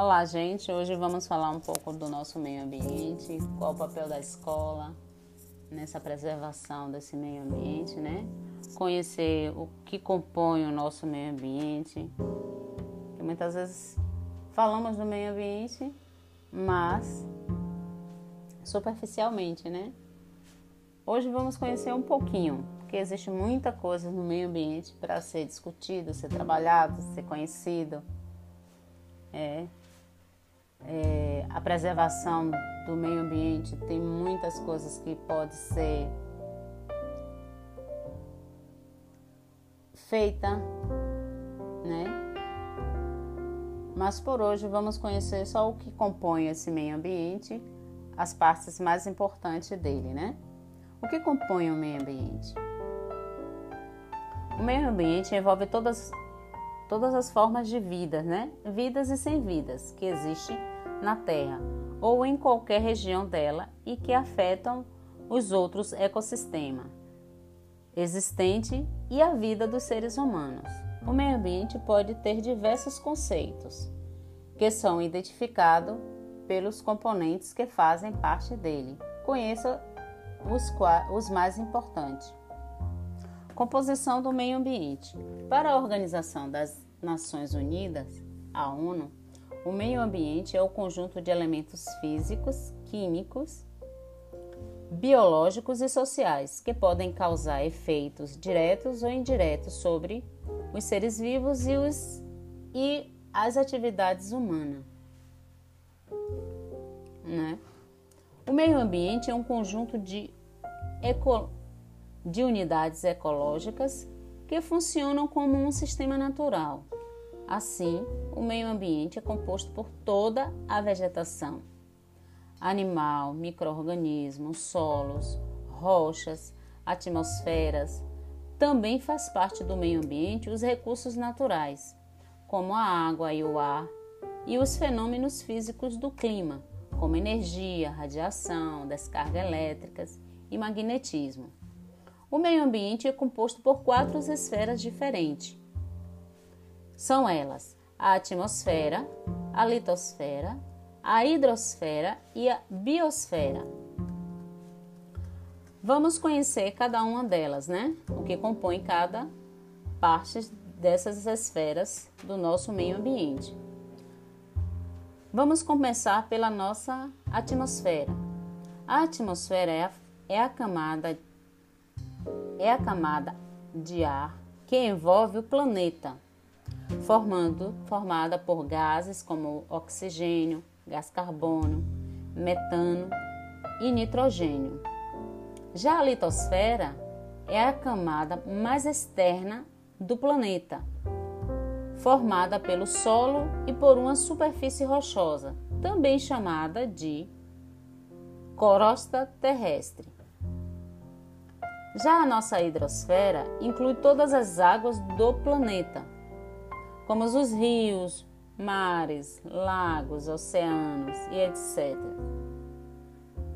Olá, gente. Hoje vamos falar um pouco do nosso meio ambiente, qual o papel da escola nessa preservação desse meio ambiente, né? Conhecer o que compõe o nosso meio ambiente. Porque muitas vezes falamos do meio ambiente, mas superficialmente, né? Hoje vamos conhecer um pouquinho, porque existe muita coisa no meio ambiente para ser discutido, ser trabalhado, ser conhecido. É, é, a preservação do meio ambiente tem muitas coisas que pode ser feita, né? Mas por hoje vamos conhecer só o que compõe esse meio ambiente, as partes mais importantes dele, né? O que compõe o meio ambiente? O meio ambiente envolve todas todas as formas de vida, né? Vidas e sem vidas que existem na Terra ou em qualquer região dela e que afetam os outros ecossistemas existente e a vida dos seres humanos. O meio ambiente pode ter diversos conceitos que são identificados pelos componentes que fazem parte dele. Conheça os, os mais importantes. Composição do meio ambiente. Para a Organização das Nações Unidas, a ONU, o meio ambiente é o conjunto de elementos físicos, químicos, biológicos e sociais que podem causar efeitos diretos ou indiretos sobre os seres vivos e, os, e as atividades humanas. Né? O meio ambiente é um conjunto de de unidades ecológicas que funcionam como um sistema natural. Assim, o meio ambiente é composto por toda a vegetação, animal, microorganismos, solos, rochas, atmosferas. Também faz parte do meio ambiente os recursos naturais, como a água e o ar, e os fenômenos físicos do clima, como energia, radiação, descarga elétricas e magnetismo. O meio ambiente é composto por quatro esferas diferentes. São elas a atmosfera, a litosfera, a hidrosfera e a biosfera. Vamos conhecer cada uma delas, né? O que compõe cada parte dessas esferas do nosso meio ambiente. Vamos começar pela nossa atmosfera. A atmosfera é a, é a camada é a camada de ar que envolve o planeta, formando formada por gases como oxigênio, gás carbono, metano e nitrogênio. Já a litosfera é a camada mais externa do planeta, formada pelo solo e por uma superfície rochosa, também chamada de crosta terrestre. Já a nossa hidrosfera inclui todas as águas do planeta, como os rios, mares, lagos, oceanos e etc.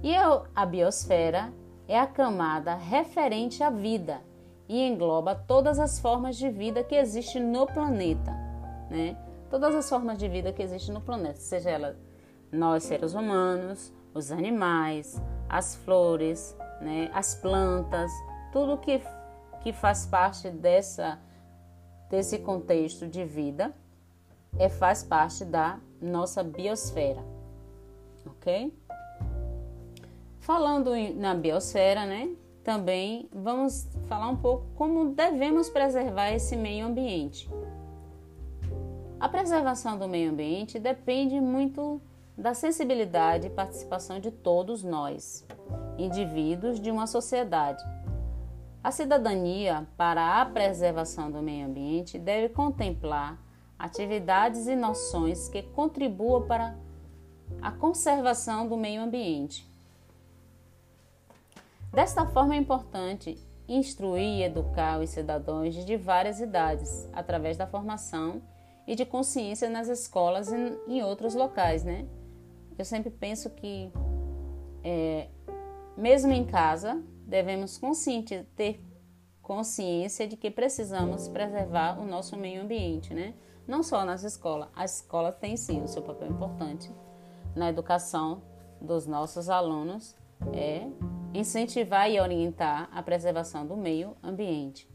E a biosfera é a camada referente à vida e engloba todas as formas de vida que existem no planeta, né? Todas as formas de vida que existem no planeta, seja ela nós seres humanos, os animais, as flores, né, as plantas, tudo que, que faz parte dessa, desse contexto de vida é, faz parte da nossa biosfera, ok? Falando na biosfera, né? Também vamos falar um pouco como devemos preservar esse meio ambiente. A preservação do meio ambiente depende muito da sensibilidade e participação de todos nós, indivíduos de uma sociedade. A cidadania para a preservação do meio ambiente deve contemplar atividades e noções que contribuam para a conservação do meio ambiente. Desta forma, é importante instruir e educar os cidadãos de várias idades, através da formação e de consciência nas escolas e em outros locais, né? Eu sempre penso que, é, mesmo em casa, devemos consciente, ter consciência de que precisamos preservar o nosso meio ambiente, né? Não só nas escolas, as escolas têm sim o seu papel importante na educação dos nossos alunos, é incentivar e orientar a preservação do meio ambiente.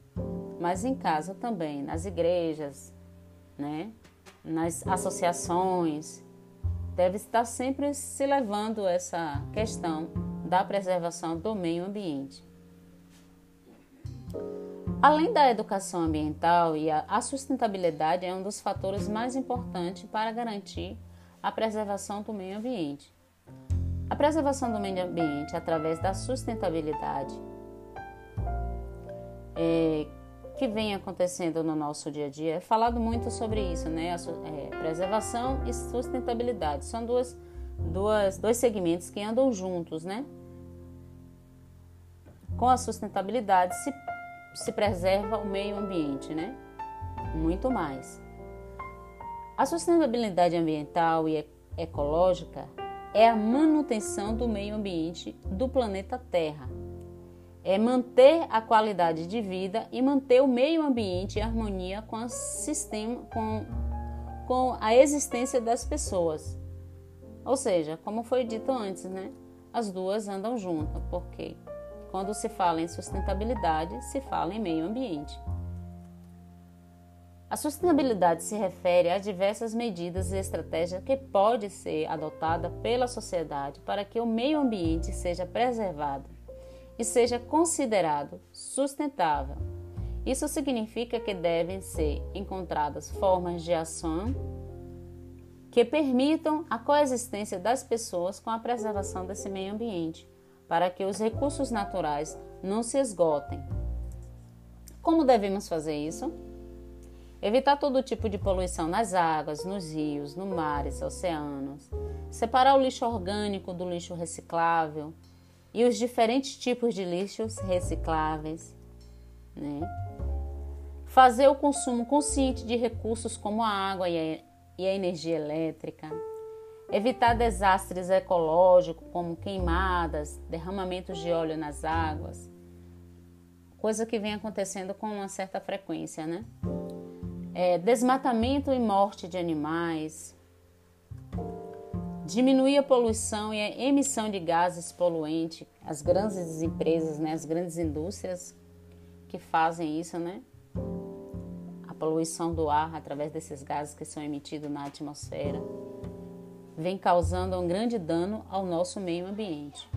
Mas em casa também, nas igrejas, né? nas associações, deve estar sempre se levando essa questão da preservação do meio ambiente. Além da educação ambiental e a sustentabilidade é um dos fatores mais importantes para garantir a preservação do meio ambiente. A preservação do meio ambiente através da sustentabilidade é, que vem acontecendo no nosso dia a dia é falado muito sobre isso, né? É, preservação e sustentabilidade são duas, duas, dois segmentos que andam juntos, né? Com a sustentabilidade se, se preserva o meio ambiente, né? Muito mais. A sustentabilidade ambiental e ecológica é a manutenção do meio ambiente do planeta Terra. É manter a qualidade de vida e manter o meio ambiente em harmonia com, o sistema, com, com a existência das pessoas. Ou seja, como foi dito antes, né? As duas andam juntas, porque quando se fala em sustentabilidade, se fala em meio ambiente. A sustentabilidade se refere a diversas medidas e estratégias que podem ser adotadas pela sociedade para que o meio ambiente seja preservado e seja considerado sustentável. Isso significa que devem ser encontradas formas de ação que permitam a coexistência das pessoas com a preservação desse meio ambiente, para que os recursos naturais não se esgotem. Como devemos fazer isso? Evitar todo tipo de poluição nas águas, nos rios, no mares, oceanos. Separar o lixo orgânico do lixo reciclável e os diferentes tipos de lixos recicláveis. Né? Fazer o consumo consciente de recursos como a água e e a energia elétrica. Evitar desastres ecológicos como queimadas, derramamentos de óleo nas águas. Coisa que vem acontecendo com uma certa frequência, né? é, desmatamento e morte de animais, diminuir a poluição e a emissão de gases poluentes, as grandes empresas, né, as grandes indústrias que fazem isso, né? Poluição do ar através desses gases que são emitidos na atmosfera vem causando um grande dano ao nosso meio ambiente.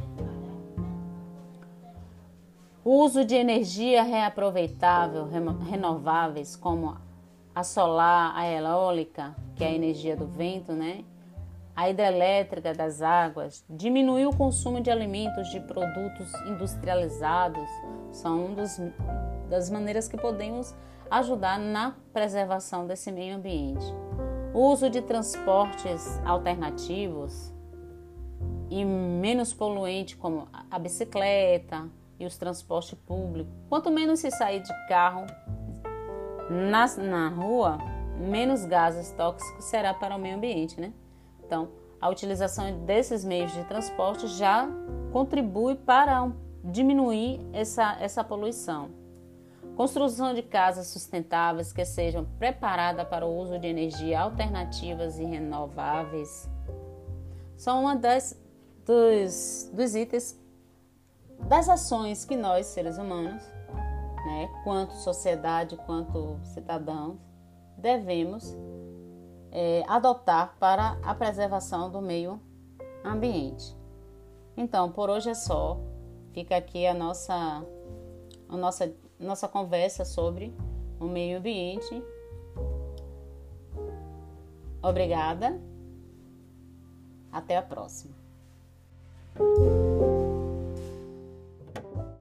O uso de energia reaproveitável, renováveis, como a solar, a eólica, que é a energia do vento, né? A hidrelétrica das águas, diminuir o consumo de alimentos de produtos industrializados, são uma das maneiras que podemos ajudar na preservação desse meio ambiente. O uso de transportes alternativos e menos poluente, como a bicicleta e os transportes públicos. Quanto menos se sair de carro, na, na rua, menos gases tóxicos será para o meio ambiente, né? Então, a utilização desses meios de transporte já contribui para diminuir essa, essa poluição. Construção de casas sustentáveis que sejam preparadas para o uso de energia alternativas e renováveis são uma das dos, dos itens das ações que nós, seres humanos, né, quanto sociedade, quanto cidadãos, devemos é, adotar para a preservação do meio ambiente. Então, por hoje é só. Fica aqui a nossa, a nossa, nossa conversa sobre o meio ambiente. Obrigada. Até a próxima.